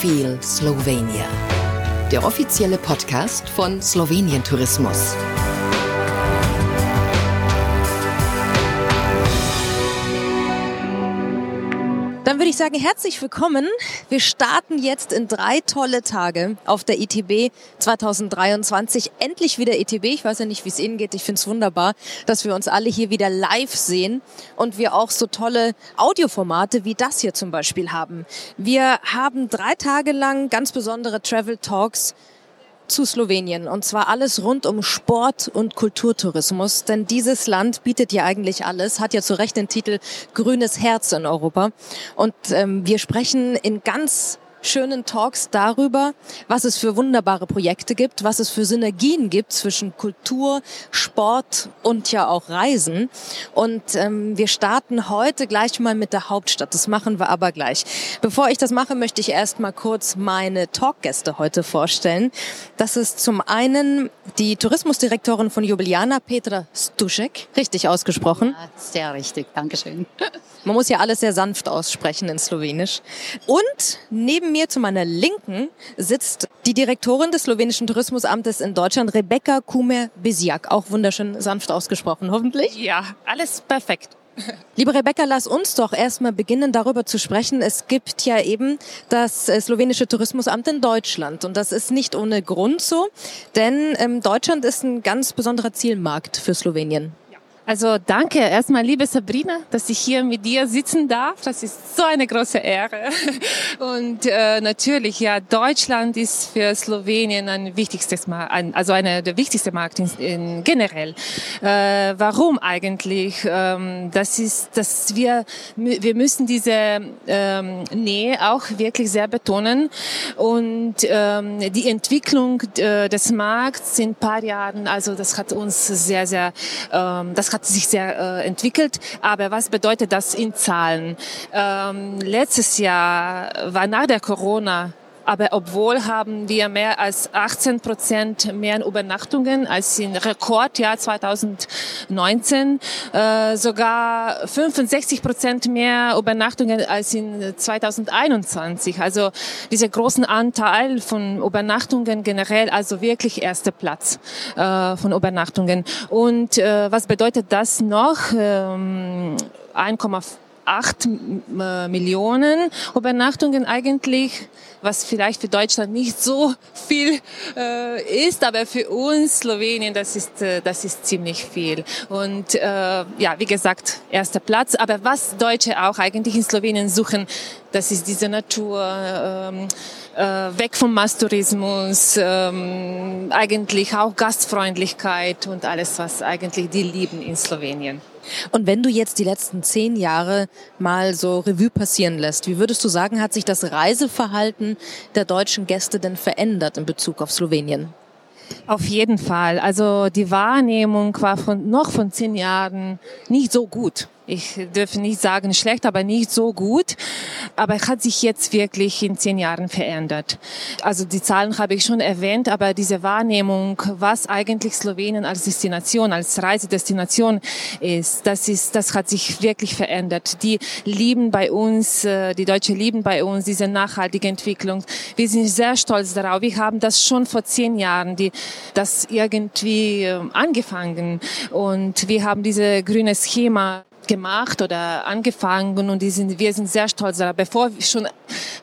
Feel Slovenia. Der offizielle Podcast von Slowenien Tourismus. Dann würde ich sagen, herzlich willkommen. Wir starten jetzt in drei tolle Tage auf der ITB 2023. Endlich wieder ITB. Ich weiß ja nicht, wie es Ihnen geht. Ich finde es wunderbar, dass wir uns alle hier wieder live sehen und wir auch so tolle Audioformate wie das hier zum Beispiel haben. Wir haben drei Tage lang ganz besondere Travel Talks zu Slowenien. Und zwar alles rund um Sport und Kulturtourismus, denn dieses Land bietet ja eigentlich alles, hat ja zu Recht den Titel Grünes Herz in Europa. Und ähm, wir sprechen in ganz schönen Talks darüber, was es für wunderbare Projekte gibt, was es für Synergien gibt zwischen Kultur, Sport und ja auch Reisen. Und ähm, wir starten heute gleich mal mit der Hauptstadt. Das machen wir aber gleich. Bevor ich das mache, möchte ich erst mal kurz meine Talkgäste heute vorstellen. Das ist zum einen die Tourismusdirektorin von Jubiliana, Petra Stuschek. Richtig ausgesprochen? Ja, sehr richtig. Dankeschön. Man muss ja alles sehr sanft aussprechen in Slowenisch. Und neben mir zu meiner Linken sitzt die Direktorin des slowenischen Tourismusamtes in Deutschland, Rebecca Kumer-Bisiak. Auch wunderschön sanft ausgesprochen, hoffentlich. Ja, alles perfekt. Liebe Rebecca, lass uns doch erstmal beginnen, darüber zu sprechen. Es gibt ja eben das äh, slowenische Tourismusamt in Deutschland und das ist nicht ohne Grund so, denn ähm, Deutschland ist ein ganz besonderer Zielmarkt für Slowenien. Also danke erstmal, liebe Sabrina, dass ich hier mit dir sitzen darf. Das ist so eine große Ehre. Und äh, natürlich, ja, Deutschland ist für Slowenien ein wichtigstes Markt, also einer der wichtigsten Markt in, in generell. Äh, warum eigentlich? Ähm, das ist, dass wir wir müssen diese ähm, Nähe auch wirklich sehr betonen und ähm, die Entwicklung äh, des Markts in ein paar Jahren, also das hat uns sehr sehr, ähm, das hat hat sich sehr äh, entwickelt. Aber was bedeutet das in Zahlen? Ähm, letztes Jahr war nach der Corona aber obwohl haben wir mehr als 18 Prozent mehr Übernachtungen als im Rekordjahr 2019, äh, sogar 65 Prozent mehr Übernachtungen als in 2021. Also dieser großen Anteil von Übernachtungen generell, also wirklich erster Platz äh, von Übernachtungen. Und äh, was bedeutet das noch? Ähm, 1,8 Millionen Übernachtungen eigentlich was vielleicht für Deutschland nicht so viel äh, ist, aber für uns Slowenien, das ist, äh, das ist ziemlich viel. Und äh, ja, wie gesagt, erster Platz. Aber was Deutsche auch eigentlich in Slowenien suchen, das ist diese Natur, ähm, äh, weg vom Masstourismus, ähm, eigentlich auch Gastfreundlichkeit und alles, was eigentlich die lieben in Slowenien. Und wenn du jetzt die letzten zehn Jahre mal so Revue passieren lässt, wie würdest du sagen, hat sich das Reiseverhalten der deutschen Gäste denn verändert in Bezug auf Slowenien? Auf jeden Fall. Also die Wahrnehmung war von, noch von zehn Jahren nicht so gut ich dürfe nicht sagen schlecht, aber nicht so gut. Aber hat sich jetzt wirklich in zehn Jahren verändert. Also die Zahlen habe ich schon erwähnt, aber diese Wahrnehmung, was eigentlich Slowenien als Destination, als Reisedestination ist, das ist, das hat sich wirklich verändert. Die lieben bei uns, äh, die Deutschen lieben bei uns diese nachhaltige Entwicklung. Wir sind sehr stolz darauf. Wir haben das schon vor zehn Jahren, die, das irgendwie ähm, angefangen und wir haben diese grüne Schema gemacht oder angefangen und die sind, wir sind sehr stolz darauf. Bevor schon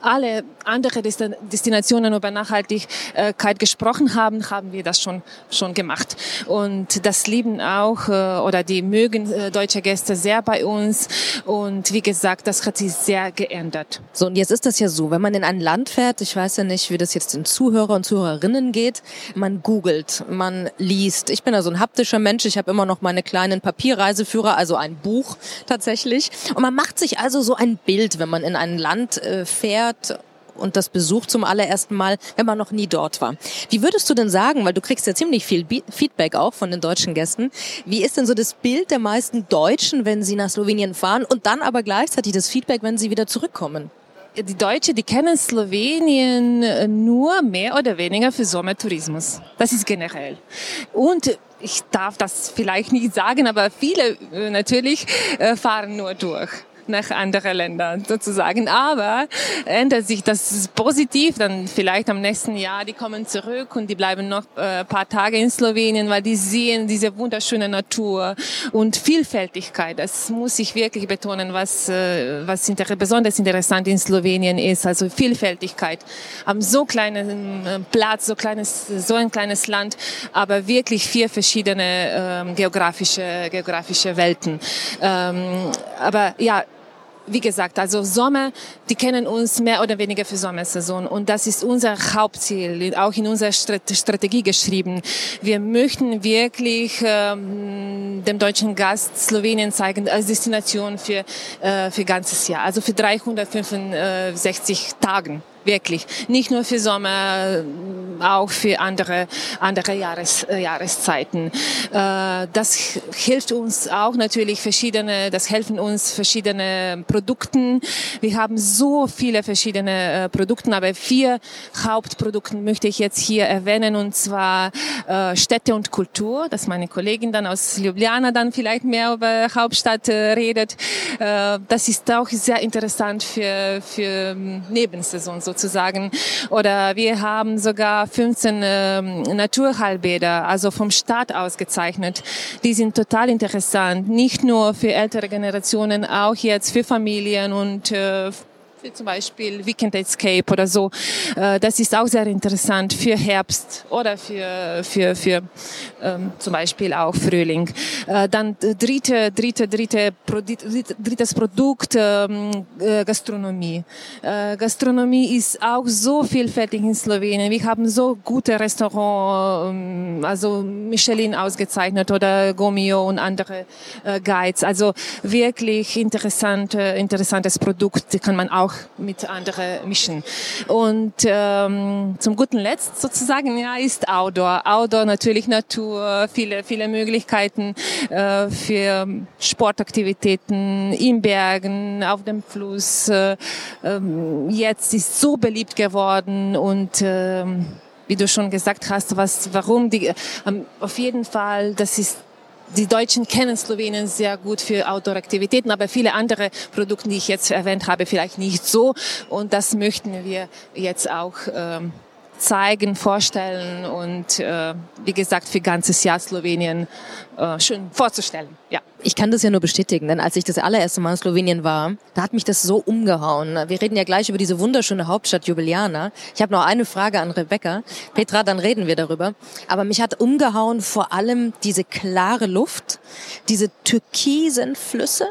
alle andere Destinationen über Nachhaltigkeit gesprochen haben, haben wir das schon, schon gemacht. Und das lieben auch äh, oder die mögen äh, deutsche Gäste sehr bei uns. Und wie gesagt, das hat sich sehr geändert. So, und jetzt ist das ja so, wenn man in ein Land fährt, ich weiß ja nicht, wie das jetzt den Zuhörer und Zuhörerinnen geht, man googelt, man liest. Ich bin ja so ein haptischer Mensch, ich habe immer noch meine kleinen Papierreiseführer, also ein Buch tatsächlich. Und man macht sich also so ein Bild, wenn man in ein Land äh, fährt und das besucht zum allerersten Mal, wenn man noch nie dort war. Wie würdest du denn sagen, weil du kriegst ja ziemlich viel Feedback auch von den deutschen Gästen, wie ist denn so das Bild der meisten Deutschen, wenn sie nach Slowenien fahren und dann aber gleichzeitig das Feedback, wenn sie wieder zurückkommen? Die Deutschen, die kennen Slowenien nur mehr oder weniger für Sommertourismus. Das ist generell. Und ich darf das vielleicht nicht sagen, aber viele äh, natürlich äh, fahren nur durch. Nach anderen Ländern sozusagen. Aber ändert sich das positiv, dann vielleicht am nächsten Jahr, die kommen zurück und die bleiben noch ein äh, paar Tage in Slowenien, weil die sehen diese wunderschöne Natur und Vielfältigkeit. Das muss ich wirklich betonen, was, äh, was inter besonders interessant in Slowenien ist. Also Vielfältigkeit am so kleinen äh, Platz, so kleines, so ein kleines Land, aber wirklich vier verschiedene ähm, geografische, geografische Welten. Ähm, aber ja, wie gesagt, also Sommer, die kennen uns mehr oder weniger für Sommersaison. Und das ist unser Hauptziel, auch in unserer Strategie geschrieben. Wir möchten wirklich ähm, dem deutschen Gast Slowenien zeigen als Destination für äh, für ganzes Jahr, also für 365 Tagen wirklich. Nicht nur für Sommer, auch für andere, andere Jahres, äh, Jahreszeiten. Äh, das hilft uns auch natürlich verschiedene, das helfen uns verschiedene Produkten. Wir haben so viele verschiedene äh, Produkte, aber vier Hauptprodukte möchte ich jetzt hier erwähnen und zwar äh, Städte und Kultur, dass meine Kollegin dann aus Ljubljana dann vielleicht mehr über Hauptstadt äh, redet. Äh, das ist auch sehr interessant für, für Nebensaison sozusagen sozusagen. Oder wir haben sogar 15 äh, Naturheilbäder, also vom Staat ausgezeichnet. Die sind total interessant, nicht nur für ältere Generationen, auch jetzt für Familien und äh, wie zum Beispiel Weekend Escape oder so. Äh, das ist auch sehr interessant für Herbst oder für, für, für ähm, zum Beispiel auch Frühling. Äh, dann dritte, dritte, dritte, drittes Produkt, ähm, äh, Gastronomie. Gastronomie ist auch so vielfältig in Slowenien. Wir haben so gute Restaurants, ähm, also Michelin ausgezeichnet oder Gomio und andere Guides. Also wirklich interessant, interessantes Produkt, kann man auch mit anderen mischen. Und ähm, zum guten Letzt sozusagen ja ist Outdoor. Outdoor natürlich Natur, viele viele Möglichkeiten äh, für Sportaktivitäten in Bergen, auf dem Fluss. Äh, ähm, jetzt ist so beliebt geworden und ähm, wie du schon gesagt hast, was, warum die, ähm, auf jeden Fall, das ist die Deutschen kennen Slowenien sehr gut für Outdoor-Aktivitäten, aber viele andere Produkte, die ich jetzt erwähnt habe, vielleicht nicht so. Und das möchten wir jetzt auch ähm, zeigen, vorstellen und äh, wie gesagt für ganzes Jahr Slowenien äh, schön vorzustellen. Ja. Ich kann das ja nur bestätigen, denn als ich das allererste Mal in Slowenien war, da hat mich das so umgehauen. Wir reden ja gleich über diese wunderschöne Hauptstadt Ljubljana. Ich habe noch eine Frage an Rebecca. Petra, dann reden wir darüber. Aber mich hat umgehauen vor allem diese klare Luft, diese türkisen Flüsse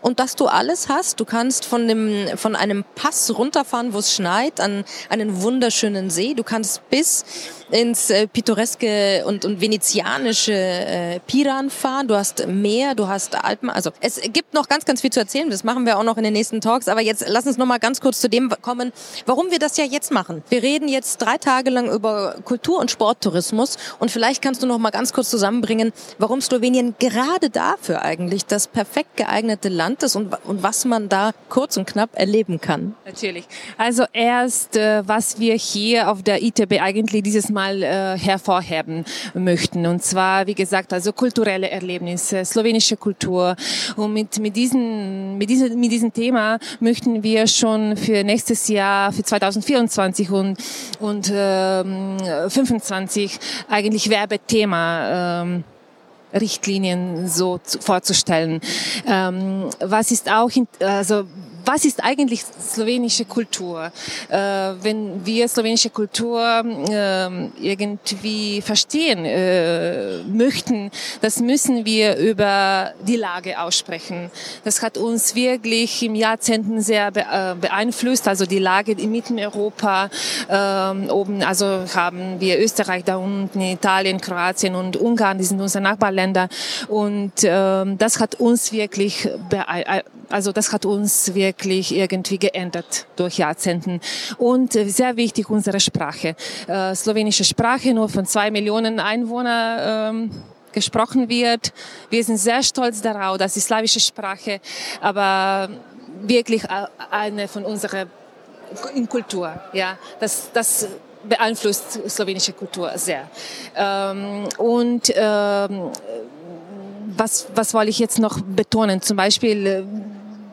und dass du alles hast. Du kannst von dem, von einem Pass runterfahren, wo es schneit, an einen wunderschönen See. Du kannst bis ins äh, pittoreske und, und venezianische äh, Piran fahren. Du hast Meer, du hast Alpen. Also es gibt noch ganz, ganz viel zu erzählen. Das machen wir auch noch in den nächsten Talks. Aber jetzt lass uns noch mal ganz kurz zu dem kommen, warum wir das ja jetzt machen. Wir reden jetzt drei Tage lang über Kultur- und Sporttourismus. Und vielleicht kannst du noch mal ganz kurz zusammenbringen, warum Slowenien gerade dafür eigentlich das perfekt geeignete Land ist und, und was man da kurz und knapp erleben kann. Natürlich. Also erst, äh, was wir hier auf der ITB eigentlich dieses Mal mal äh, hervorheben möchten. Und zwar, wie gesagt, also kulturelle Erlebnisse, slowenische Kultur. Und mit, mit, diesen, mit, diesem, mit diesem Thema möchten wir schon für nächstes Jahr, für 2024 und, und ähm, 25 eigentlich Werbethema ähm, Richtlinien so zu, vorzustellen. Ähm, was ist auch, in, also was ist eigentlich slowenische Kultur? Äh, wenn wir slowenische Kultur äh, irgendwie verstehen äh, möchten, das müssen wir über die Lage aussprechen. Das hat uns wirklich im Jahrzehnten sehr äh, beeinflusst. Also die Lage in Mitteleuropa ähm, oben, also haben wir Österreich da unten, Italien, Kroatien und Ungarn, die sind unsere Nachbarländer. Und ähm, das hat uns wirklich, also das hat uns wirklich irgendwie geändert durch Jahrzehnten. Und äh, sehr wichtig unsere Sprache. Äh, slowenische Sprache nur von zwei Millionen Einwohnern. Ähm, gesprochen wird. Wir sind sehr stolz darauf, dass die slawische Sprache, aber wirklich äh, eine von unserer in Kultur, ja, das, das beeinflusst slowenische Kultur sehr. Ähm, und ähm, was, was wollte ich jetzt noch betonen? Zum Beispiel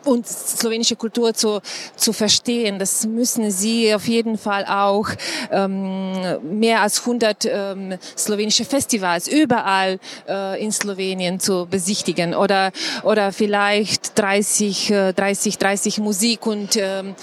und slowenische Kultur zu, zu verstehen. Das müssen sie auf jeden Fall auch ähm, mehr als 100 ähm, slowenische Festivals überall äh, in Slowenien zu besichtigen oder oder vielleicht 30 äh, 30 30 Musik und ähm,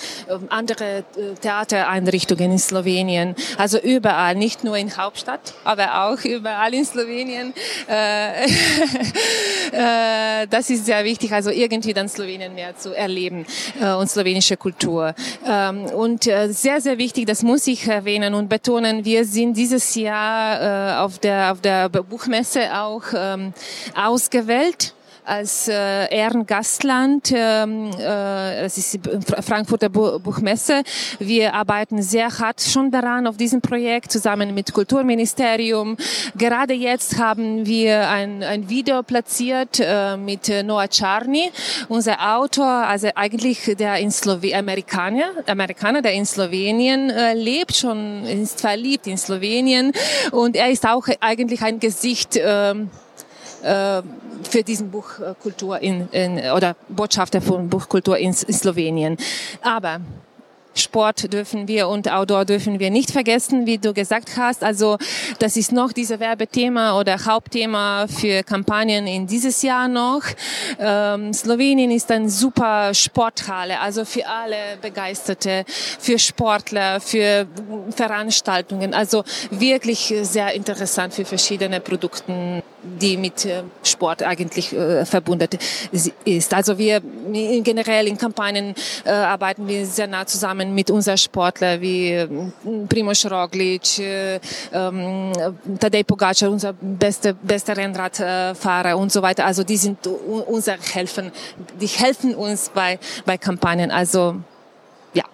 andere äh, Theatereinrichtungen in Slowenien. Also überall, nicht nur in Hauptstadt, aber auch überall in Slowenien. Äh, äh, das ist sehr wichtig. Also irgendwie dann Slowenien mehr zu erleben äh, und slowenische Kultur. Ähm, und äh, sehr, sehr wichtig, das muss ich erwähnen und betonen, wir sind dieses Jahr äh, auf, der, auf der Buchmesse auch ähm, ausgewählt als äh, Ehrengastland. Ähm, äh, das ist die Frankfurter Buchmesse. Wir arbeiten sehr hart schon daran auf diesem Projekt zusammen mit Kulturministerium. Gerade jetzt haben wir ein, ein Video platziert äh, mit Noah Charny, unser Autor, also eigentlich der in Slowenien, Amerikaner, Amerikaner, der in Slowenien äh, lebt, schon ist verliebt in Slowenien und er ist auch eigentlich ein Gesicht äh, äh, für diesen Buchkultur in, in, oder Botschafter von Buchkultur in, in Slowenien. Aber Sport dürfen wir und Outdoor dürfen wir nicht vergessen, wie du gesagt hast. Also das ist noch dieses Werbethema oder Hauptthema für Kampagnen in dieses Jahr noch. Ähm, Slowenien ist ein super Sporthalle, also für alle Begeisterte, für Sportler, für Veranstaltungen. Also wirklich sehr interessant für verschiedene Produkte die mit äh, Sport eigentlich äh, verbunden ist. Also wir generell in Kampagnen äh, arbeiten wir sehr nah zusammen mit unseren Sportlern wie äh, Primoz Roglic, äh, ähm, Tadej Pogacar, unser bester bester Rennradfahrer und so weiter. Also die sind unser helfen, die helfen uns bei bei Kampagnen. Also ja.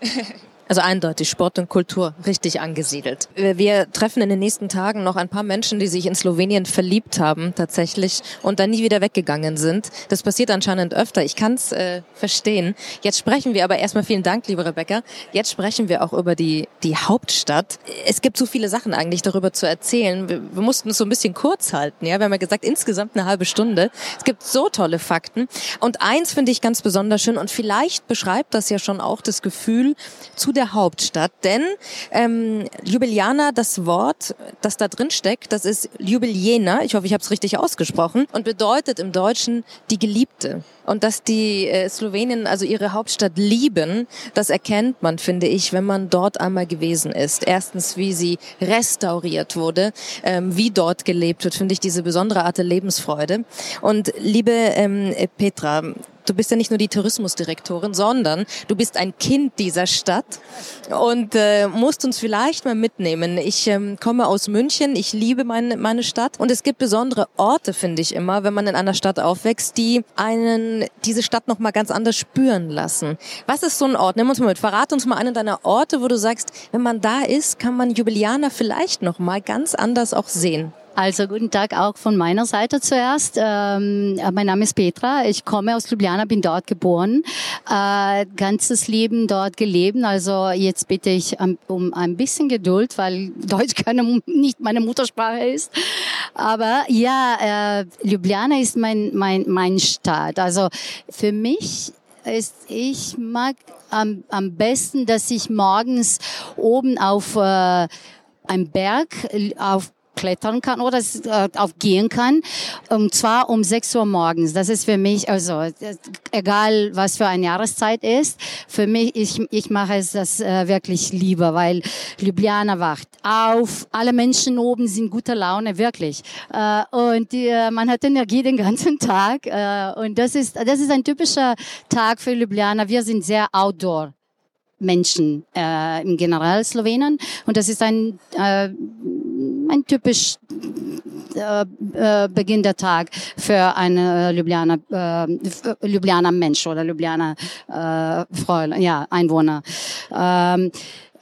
Also eindeutig Sport und Kultur richtig angesiedelt. Wir treffen in den nächsten Tagen noch ein paar Menschen, die sich in Slowenien verliebt haben tatsächlich und dann nie wieder weggegangen sind. Das passiert anscheinend öfter. Ich kann es äh, verstehen. Jetzt sprechen wir aber erstmal vielen Dank, liebe Rebecca. Jetzt sprechen wir auch über die, die Hauptstadt. Es gibt so viele Sachen eigentlich darüber zu erzählen. Wir, wir mussten es so ein bisschen kurz halten. Ja, wir haben ja gesagt, insgesamt eine halbe Stunde. Es gibt so tolle Fakten. Und eins finde ich ganz besonders schön und vielleicht beschreibt das ja schon auch das Gefühl zu der Hauptstadt. Denn ähm, Ljubljana, das Wort, das da drin steckt, das ist Ljubljena, ich hoffe, ich habe es richtig ausgesprochen, und bedeutet im Deutschen die Geliebte. Und dass die äh, Slowenien also ihre Hauptstadt lieben, das erkennt man, finde ich, wenn man dort einmal gewesen ist. Erstens, wie sie restauriert wurde, ähm, wie dort gelebt wird, finde ich diese besondere Art der Lebensfreude. Und liebe ähm, Petra, du bist ja nicht nur die Tourismusdirektorin, sondern du bist ein Kind dieser Stadt und äh, musst uns vielleicht mal mitnehmen. Ich ähm, komme aus München, ich liebe meine, meine Stadt und es gibt besondere Orte, finde ich immer, wenn man in einer Stadt aufwächst, die einen diese Stadt noch mal ganz anders spüren lassen. Was ist so ein Ort? Nimm uns mal mit. Verrate uns mal einen deiner Orte, wo du sagst, wenn man da ist, kann man Jubilianer vielleicht noch mal ganz anders auch sehen. Also guten Tag auch von meiner Seite zuerst. Ähm, äh, mein Name ist Petra. Ich komme aus Ljubljana, bin dort geboren, äh, ganzes Leben dort gelebt. Also jetzt bitte ich um ein bisschen Geduld, weil Deutsch keine, nicht meine Muttersprache ist. Aber ja, äh, Ljubljana ist mein mein mein Stadt. Also für mich ist, ich mag am, am besten, dass ich morgens oben auf äh, ein Berg auf klettern kann oder äh, aufgehen kann. Und zwar um 6 Uhr morgens. Das ist für mich, also egal was für eine Jahreszeit ist, für mich, ich, ich mache es das äh, wirklich lieber, weil Ljubljana wacht auf. Alle Menschen oben sind guter Laune, wirklich. Äh, und äh, man hat Energie den ganzen Tag. Äh, und das ist, das ist ein typischer Tag für Ljubljana. Wir sind sehr outdoor. Menschen äh, im General Slowenien und das ist ein äh, ein typisch äh, äh, Beginn der Tag für eine Ljubljana, äh, Ljubljana Mensch oder Ljubljana äh, Fräulein, ja, Einwohner. Ähm,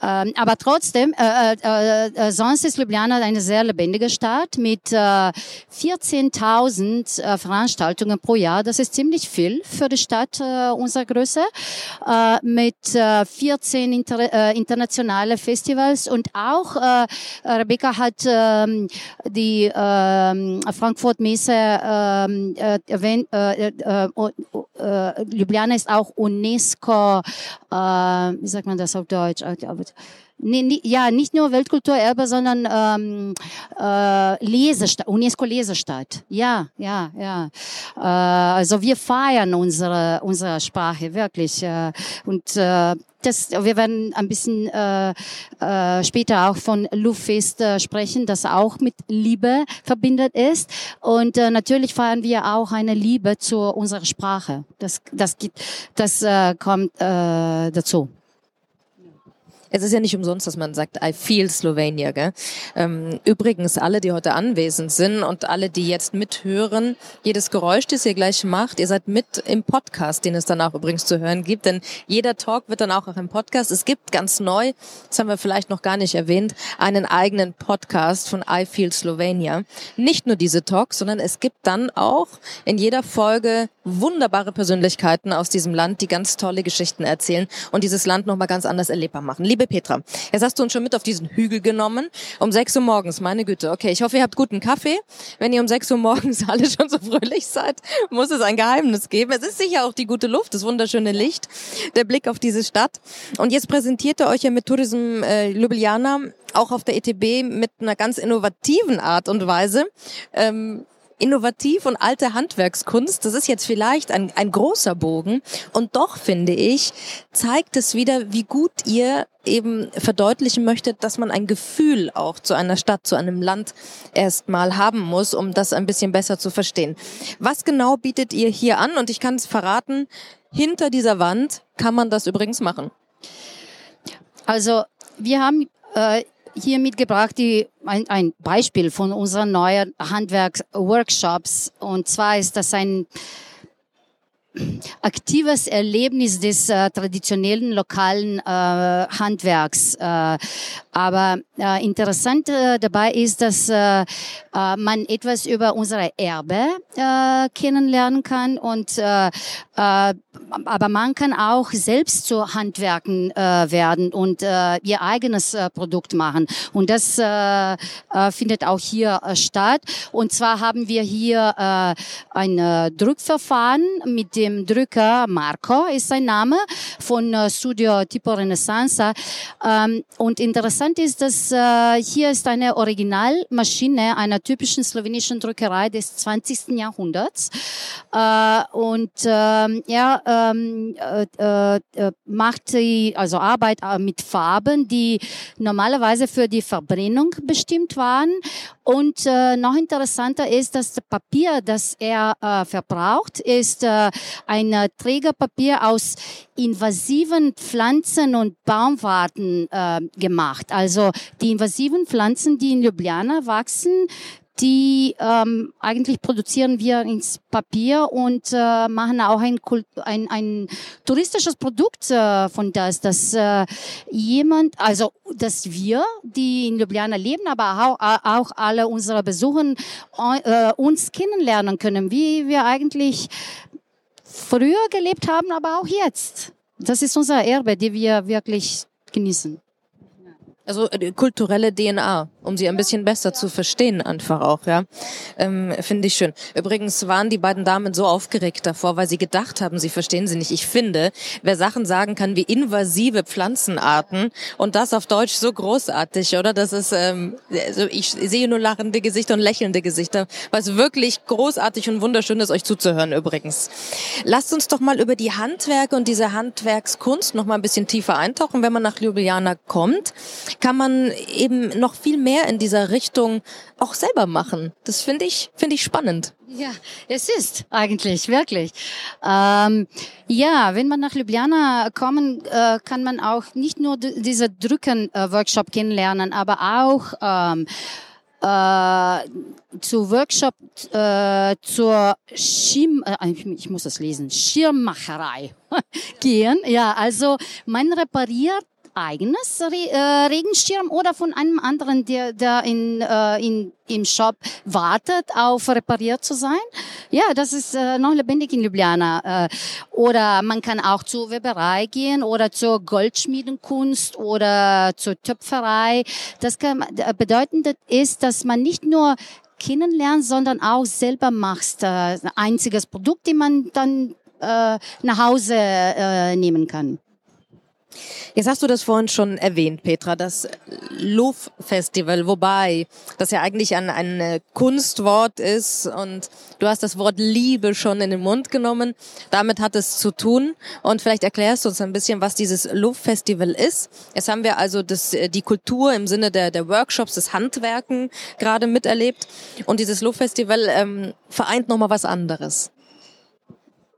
Ähm, aber trotzdem, äh, äh, äh, sonst ist Ljubljana eine sehr lebendige Stadt mit äh, 14.000 äh, Veranstaltungen pro Jahr. Das ist ziemlich viel für die Stadt äh, unserer Größe. Äh, mit äh, 14 inter, äh, internationale Festivals und auch äh, Rebecca hat äh, die äh, Frankfurt Messe ähm, äh, erwähnt. Äh, äh, äh, Ljubljana ist auch UNESCO, äh, wie sagt man das auf Deutsch? Ja, nicht nur Weltkulturerbe, sondern ähm, äh, Lesestadt, UNESCO-Lesestadt. Ja, ja, ja. Äh, also wir feiern unsere, unsere Sprache wirklich. Äh, und äh, das, wir werden ein bisschen äh, äh, später auch von Luftfest äh, sprechen, das auch mit Liebe verbindet ist. Und äh, natürlich feiern wir auch eine Liebe zu unserer Sprache. Das, das, das äh, kommt äh, dazu. Es ist ja nicht umsonst, dass man sagt, I feel Slovenia. Gell? Ähm, übrigens, alle, die heute anwesend sind und alle, die jetzt mithören, jedes Geräusch, das ihr gleich macht, ihr seid mit im Podcast, den es dann auch übrigens zu hören gibt, denn jeder Talk wird dann auch, auch im Podcast. Es gibt ganz neu, das haben wir vielleicht noch gar nicht erwähnt, einen eigenen Podcast von I Feel Slovenia. Nicht nur diese Talks, sondern es gibt dann auch in jeder Folge wunderbare Persönlichkeiten aus diesem Land, die ganz tolle Geschichten erzählen und dieses Land nochmal ganz anders erlebbar machen. Liebe Petra, jetzt hast du uns schon mit auf diesen Hügel genommen. Um 6 Uhr morgens, meine Güte. Okay, ich hoffe, ihr habt guten Kaffee. Wenn ihr um 6 Uhr morgens alle schon so fröhlich seid, muss es ein Geheimnis geben. Es ist sicher auch die gute Luft, das wunderschöne Licht, der Blick auf diese Stadt. Und jetzt präsentiert ihr euch ja mit Tourism äh, Ljubljana auch auf der ETB mit einer ganz innovativen Art und Weise. Ähm, innovativ und alte Handwerkskunst, das ist jetzt vielleicht ein, ein großer Bogen. Und doch, finde ich, zeigt es wieder, wie gut ihr eben verdeutlichen möchtet, dass man ein Gefühl auch zu einer Stadt, zu einem Land erstmal haben muss, um das ein bisschen besser zu verstehen. Was genau bietet ihr hier an? Und ich kann es verraten, hinter dieser Wand kann man das übrigens machen. Also wir haben äh, hier mitgebracht die, ein, ein Beispiel von unseren neuen Handwerksworkshops. Und zwar ist das ein aktives Erlebnis des äh, traditionellen lokalen äh, Handwerks. Äh, aber äh, interessant äh, dabei ist, dass äh, äh, man etwas über unsere Erbe äh, kennenlernen kann und äh, äh, aber man kann auch selbst zu Handwerken äh, werden und äh, ihr eigenes äh, Produkt machen. Und das äh, äh, findet auch hier äh, statt. Und zwar haben wir hier äh, ein äh, Druckverfahren mit dem Drücker Marco ist sein Name von äh, Studio Tipo Renaissance. Ähm, und interessant ist, dass äh, hier ist eine Originalmaschine einer typischen slowenischen Druckerei des 20. Jahrhunderts äh, und ähm, er ähm, äh, äh, macht die, also Arbeit äh, mit Farben, die normalerweise für die Verbrennung bestimmt waren. Und äh, noch interessanter ist, dass das Papier, das er äh, verbraucht, ist äh, ein äh, Trägerpapier aus invasiven Pflanzen und Baumwarten äh, gemacht. Also die invasiven Pflanzen, die in Ljubljana wachsen, die ähm, eigentlich produzieren wir ins Papier und äh, machen auch ein, ein, ein touristisches Produkt äh, von das, dass äh, jemand, also dass wir, die in Ljubljana leben, aber auch, auch alle unsere Besucher äh, uns kennenlernen können, wie wir eigentlich früher gelebt haben, aber auch jetzt. Das ist unser Erbe, die wir wirklich genießen. Also äh, kulturelle DNA, um sie ein bisschen besser zu verstehen, einfach auch, ja. Ähm, Finde ich schön. Übrigens waren die beiden Damen so aufgeregt davor, weil sie gedacht haben, sie verstehen sie nicht. Ich finde, wer Sachen sagen kann wie invasive Pflanzenarten und das auf Deutsch so großartig, oder? Das ist, ähm, also ich sehe nur lachende Gesichter und lächelnde Gesichter, was wirklich großartig und wunderschön ist, euch zuzuhören übrigens. Lasst uns doch mal über die Handwerke und diese Handwerkskunst noch mal ein bisschen tiefer eintauchen, wenn man nach Ljubljana kommt kann man eben noch viel mehr in dieser Richtung auch selber machen. Das finde ich, finde ich spannend. Ja, es ist eigentlich wirklich. Ähm, ja, wenn man nach Ljubljana kommen, äh, kann man auch nicht nur diese Drücken-Workshop kennenlernen, aber auch ähm, äh, zu Workshop äh, zur Schirm, äh, ich muss das lesen, Schirmmacherei gehen. Ja, also man repariert eigenes Re äh, Regenschirm oder von einem anderen, der, der in, äh, in, im Shop wartet, auf repariert zu sein. Ja, das ist äh, noch lebendig in Ljubljana. Äh, oder man kann auch zur Weberei gehen oder zur Goldschmiedenkunst oder zur Töpferei. Das kann, bedeutend ist, dass man nicht nur kennenlernt, sondern auch selber machst. Äh, ein einziges Produkt, den man dann äh, nach Hause äh, nehmen kann. Jetzt hast du das vorhin schon erwähnt, Petra, das Love Festival, wobei das ja eigentlich ein, ein Kunstwort ist und du hast das Wort Liebe schon in den Mund genommen. Damit hat es zu tun und vielleicht erklärst du uns ein bisschen, was dieses Love Festival ist. Jetzt haben wir also das, die Kultur im Sinne der, der Workshops, das Handwerken gerade miterlebt und dieses Love Festival ähm, vereint nochmal was anderes.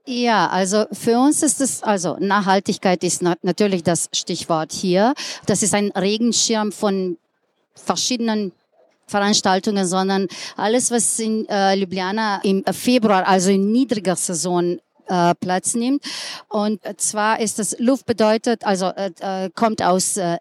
Ja, also für uns ist es, also Nachhaltigkeit ist natürlich das Stichwort hier. Das ist ein Regenschirm von verschiedenen Veranstaltungen, sondern alles, was in äh, Ljubljana im Februar, also in niedriger Saison äh, Platz nimmt. Und zwar ist das Luft bedeutet, also äh, äh kommt aus äh,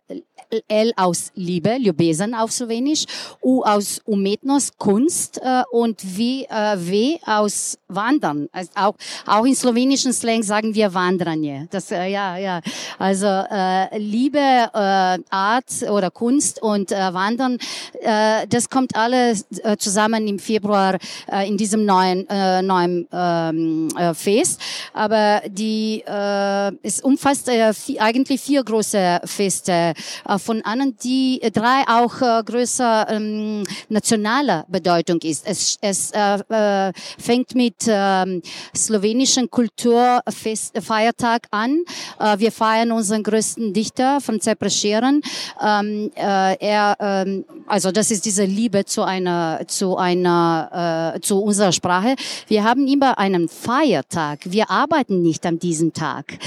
L aus Liebe, Ljubesen auf Slowenisch, U aus Umetnost, Kunst äh, und w, äh, w aus Wandern. Also auch, auch in slowenischen Slang sagen wir Wandranje. Das, äh, ja, ja. Also äh, Liebe, äh, Art oder Kunst und äh, Wandern, äh, das kommt alles äh, zusammen im Februar äh, in diesem neuen, äh, neuen ähm, äh, Fest. Aber die, äh, es umfasst äh, vier, eigentlich vier große Feste. Äh, äh, von anderen, die äh, drei auch äh, größer ähm, nationaler Bedeutung ist. Es, es äh, äh, fängt mit ähm, slowenischen Kulturfeiertag an. Äh, wir feiern unseren größten Dichter, Franz Prescheren. Ähm, äh, er, ähm, also das ist diese Liebe zu einer, zu einer, äh, zu unserer Sprache. Wir haben immer einen Feiertag. Wir arbeiten nicht an diesem Tag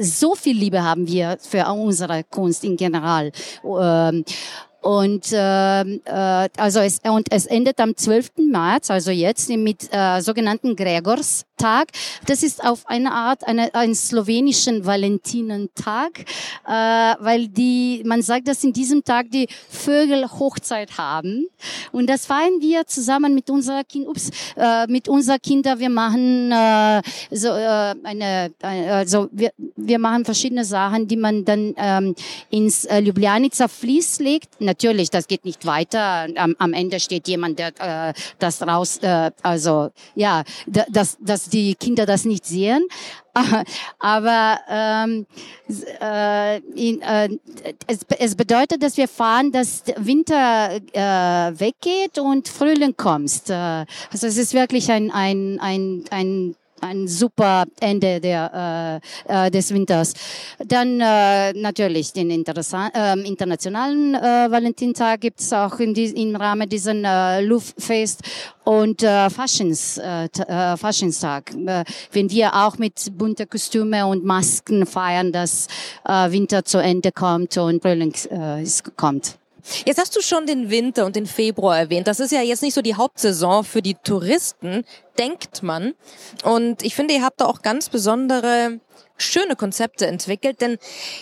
so viel Liebe haben wir für unsere Kunst in general. Ähm, und ähm, äh, also es und es endet am 12. März, also jetzt mit äh, sogenannten Gregors Tag. Das ist auf eine Art eine, ein slowenischen Valentinentag, äh, weil die, man sagt, dass in diesem Tag die Vögel Hochzeit haben. Und das feiern wir zusammen mit unserer Kind, ups, äh, mit unserer Kinder. Wir machen äh, so äh, eine, also wir, wir machen verschiedene Sachen, die man dann ähm, ins äh, Ljubljanica Fließ legt. Natürlich, das geht nicht weiter. Am, am Ende steht jemand, der äh, das raus, äh, also ja, das, das die Kinder das nicht sehen. Aber ähm, äh, in, äh, es, es bedeutet, dass wir fahren, dass Winter äh, weggeht und Frühling kommt. Äh, also es ist wirklich ein, ein, ein, ein ein super Ende der, äh, äh, des Winters. Dann äh, natürlich den äh, internationalen äh, Valentintag gibt es auch in die, im Rahmen diesen äh, Luftfest und äh, Faschions, äh, äh, Faschingstag, äh, wenn wir auch mit bunter Kostüme und Masken feiern, dass äh, Winter zu Ende kommt und Frühling äh, kommt. Jetzt hast du schon den Winter und den Februar erwähnt. Das ist ja jetzt nicht so die Hauptsaison für die Touristen, denkt man. Und ich finde, ihr habt da auch ganz besondere, schöne Konzepte entwickelt. Denn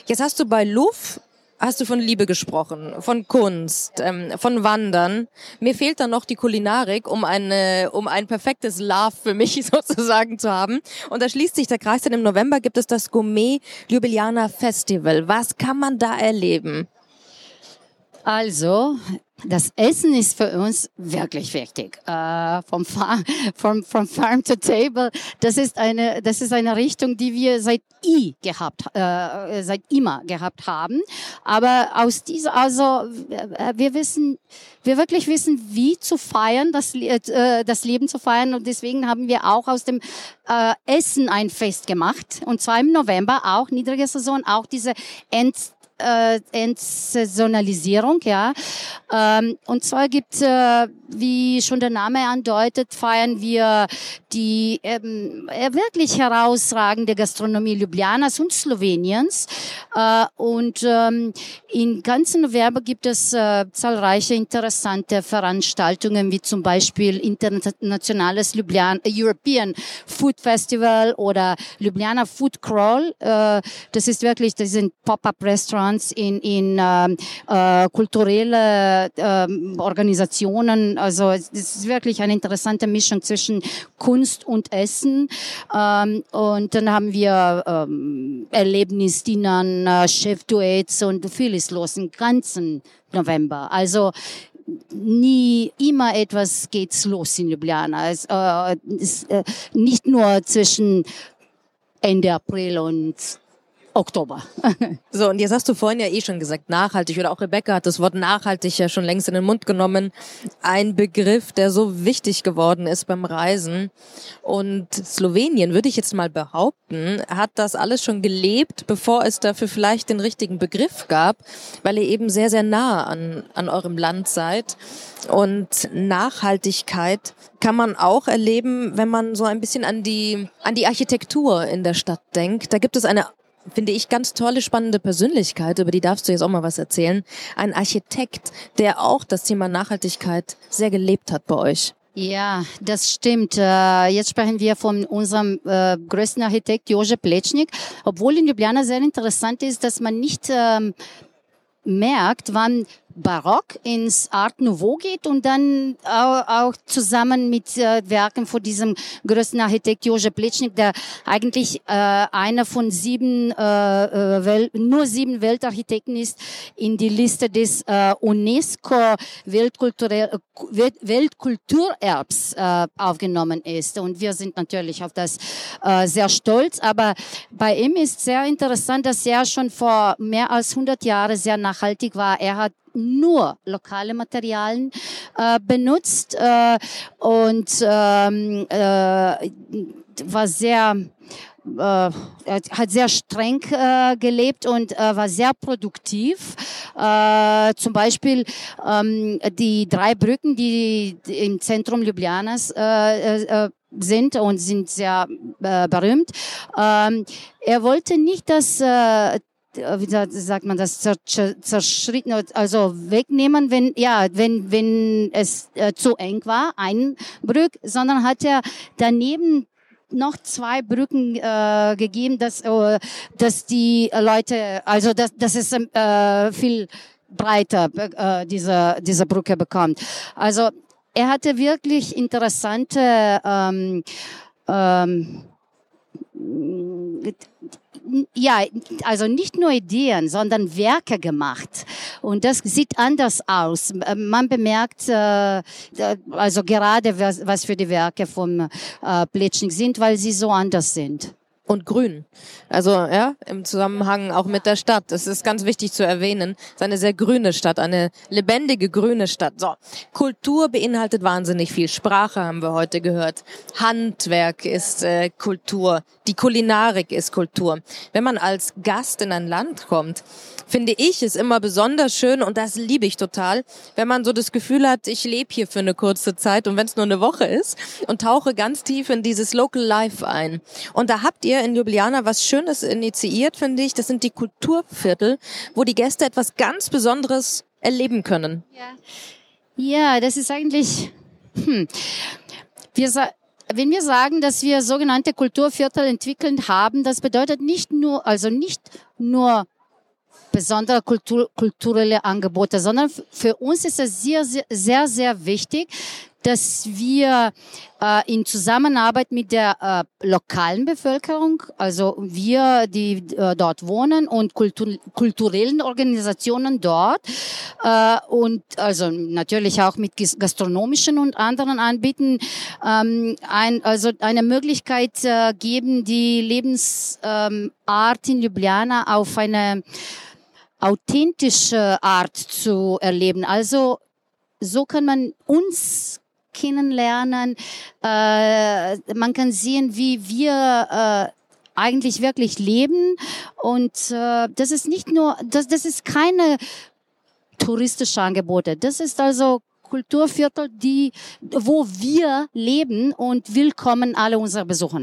jetzt hast du bei Louvre hast du von Liebe gesprochen, von Kunst, ähm, von Wandern. Mir fehlt dann noch die Kulinarik, um eine, um ein perfektes Love für mich sozusagen zu haben. Und da schließt sich der Kreis, denn im November gibt es das Gourmet Ljubljana Festival. Was kann man da erleben? Also, das Essen ist für uns wirklich wichtig. Äh, vom, Farm, from, from Farm to Table. Das ist eine, das ist eine Richtung, die wir seit i gehabt, äh, seit immer gehabt haben. Aber aus dieser, also äh, wir wissen, wir wirklich wissen, wie zu feiern, das, äh, das Leben zu feiern. Und deswegen haben wir auch aus dem äh, Essen ein Fest gemacht. Und zwar im November auch niedrige Saison, auch diese End äh, Entsaisonalisierung, ja. Ähm, und zwar gibt, äh, wie schon der Name andeutet, feiern wir die ähm, äh, wirklich herausragende Gastronomie Ljubljanas und Sloweniens. Äh, und ähm, in ganzen November gibt es äh, zahlreiche interessante Veranstaltungen, wie zum Beispiel internationales Ljubljana, European Food Festival oder Ljubljana Food Crawl. Äh, das ist wirklich, das sind Pop-up-Restaurants Restaurants, in, in äh, äh, kulturelle äh, Organisationen. Also es ist wirklich eine interessante Mischung zwischen Kunst und Essen. Ähm, und dann haben wir ähm, Erlebnisdienern, äh, Chefduets und vieles los im ganzen November. Also nie immer etwas geht's los in Ljubljana. Es, äh, es, äh, nicht nur zwischen Ende April und Oktober. so, und jetzt hast du vorhin ja eh schon gesagt, nachhaltig, oder auch Rebecca hat das Wort nachhaltig ja schon längst in den Mund genommen. Ein Begriff, der so wichtig geworden ist beim Reisen. Und Slowenien, würde ich jetzt mal behaupten, hat das alles schon gelebt, bevor es dafür vielleicht den richtigen Begriff gab, weil ihr eben sehr, sehr nah an, an eurem Land seid. Und Nachhaltigkeit kann man auch erleben, wenn man so ein bisschen an die, an die Architektur in der Stadt denkt. Da gibt es eine finde ich, ganz tolle, spannende Persönlichkeit, über die darfst du jetzt auch mal was erzählen. Ein Architekt, der auch das Thema Nachhaltigkeit sehr gelebt hat bei euch. Ja, das stimmt. Äh, jetzt sprechen wir von unserem äh, größten Architekt Jože Plečnik. Obwohl in Ljubljana sehr interessant ist, dass man nicht ähm, merkt, wann Barock ins Art Nouveau geht und dann auch, zusammen mit äh, Werken von diesem größten Architekt Jože Plečnik, der eigentlich äh, einer von sieben, äh, nur sieben Weltarchitekten ist, in die Liste des UNESCO Weltkulturerbs aufgenommen ist. Und wir sind natürlich auf das sehr stolz. Aber bei ihm ist sehr interessant, dass er schon vor mehr als 100 Jahren sehr nachhaltig war. Er hat nur lokale Materialien äh, benutzt äh, und ähm, äh, war sehr äh, hat sehr streng äh, gelebt und äh, war sehr produktiv. Äh, zum Beispiel ähm, die drei Brücken, die im Zentrum Ljubljanas äh, äh, sind und sind sehr äh, berühmt. Ähm, er wollte nicht, dass äh, wie sagt man das zerschritten also wegnehmen wenn ja wenn wenn es äh, zu eng war ein Brück sondern hat er daneben noch zwei Brücken äh, gegeben dass äh, dass die Leute also dass dass es äh, viel breiter äh, diese diese Brücke bekommt. Also er hatte wirklich interessante ähm, ähm, ja, also nicht nur Ideen, sondern Werke gemacht. Und das sieht anders aus. Man bemerkt, äh, also gerade was für die Werke vom äh, Pletschnik sind, weil sie so anders sind und grün. Also ja, im Zusammenhang auch mit der Stadt. Das ist ganz wichtig zu erwähnen. Es ist eine sehr grüne Stadt, eine lebendige grüne Stadt. So, Kultur beinhaltet wahnsinnig viel. Sprache haben wir heute gehört. Handwerk ist äh, Kultur. Die Kulinarik ist Kultur. Wenn man als Gast in ein Land kommt, finde ich es immer besonders schön und das liebe ich total, wenn man so das Gefühl hat, ich lebe hier für eine kurze Zeit und wenn es nur eine Woche ist und tauche ganz tief in dieses Local Life ein. Und da habt ihr in Ljubljana was Schönes initiiert, finde ich. Das sind die Kulturviertel, wo die Gäste etwas ganz Besonderes erleben können. Ja, ja das ist eigentlich, hm. wir wenn wir sagen, dass wir sogenannte Kulturviertel entwickelt haben, das bedeutet nicht nur, also nicht nur besondere Kultur, kulturelle Angebote, sondern für uns ist es sehr, sehr, sehr wichtig, dass wir äh, in Zusammenarbeit mit der äh, lokalen Bevölkerung, also wir, die äh, dort wohnen und Kultur, kulturellen Organisationen dort äh, und also natürlich auch mit gastronomischen und anderen Anbieten, ähm, ein, also eine Möglichkeit äh, geben, die Lebensart ähm, in Ljubljana auf eine authentische Art zu erleben. Also so kann man uns kennenlernen. Äh, man kann sehen, wie wir äh, eigentlich wirklich leben. Und äh, das ist nicht nur, das, das ist keine touristische Angebote. Das ist also Kulturviertel, die, wo wir leben und willkommen alle unsere Besucher.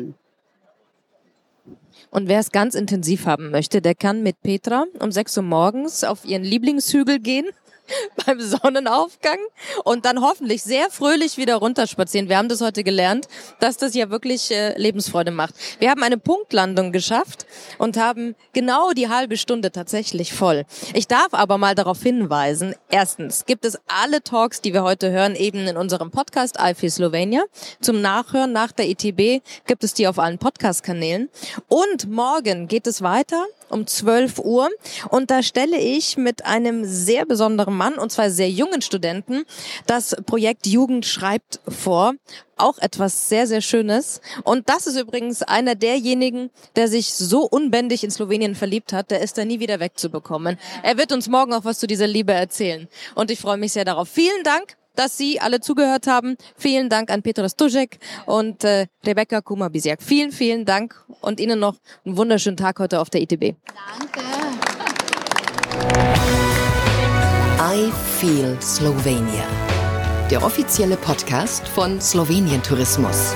Und wer es ganz intensiv haben möchte, der kann mit Petra um 6 Uhr morgens auf ihren Lieblingshügel gehen beim Sonnenaufgang und dann hoffentlich sehr fröhlich wieder runterspazieren. Wir haben das heute gelernt, dass das ja wirklich äh, Lebensfreude macht. Wir haben eine Punktlandung geschafft und haben genau die halbe Stunde tatsächlich voll. Ich darf aber mal darauf hinweisen, erstens gibt es alle Talks, die wir heute hören, eben in unserem Podcast IFI Slovenia. Zum Nachhören nach der ITB gibt es die auf allen Podcast-Kanälen. Und morgen geht es weiter um 12 Uhr. Und da stelle ich mit einem sehr besonderen Mann, und zwar sehr jungen Studenten, das Projekt Jugend schreibt vor. Auch etwas sehr, sehr Schönes. Und das ist übrigens einer derjenigen, der sich so unbändig in Slowenien verliebt hat, der ist da nie wieder wegzubekommen. Er wird uns morgen auch was zu dieser Liebe erzählen. Und ich freue mich sehr darauf. Vielen Dank dass Sie alle zugehört haben. Vielen Dank an Petra Stužek und äh, Rebecca Kumabisiak. Vielen, vielen Dank und Ihnen noch einen wunderschönen Tag heute auf der ITB. Danke. I Feel Slovenia. Der offizielle Podcast von Slowenien Tourismus.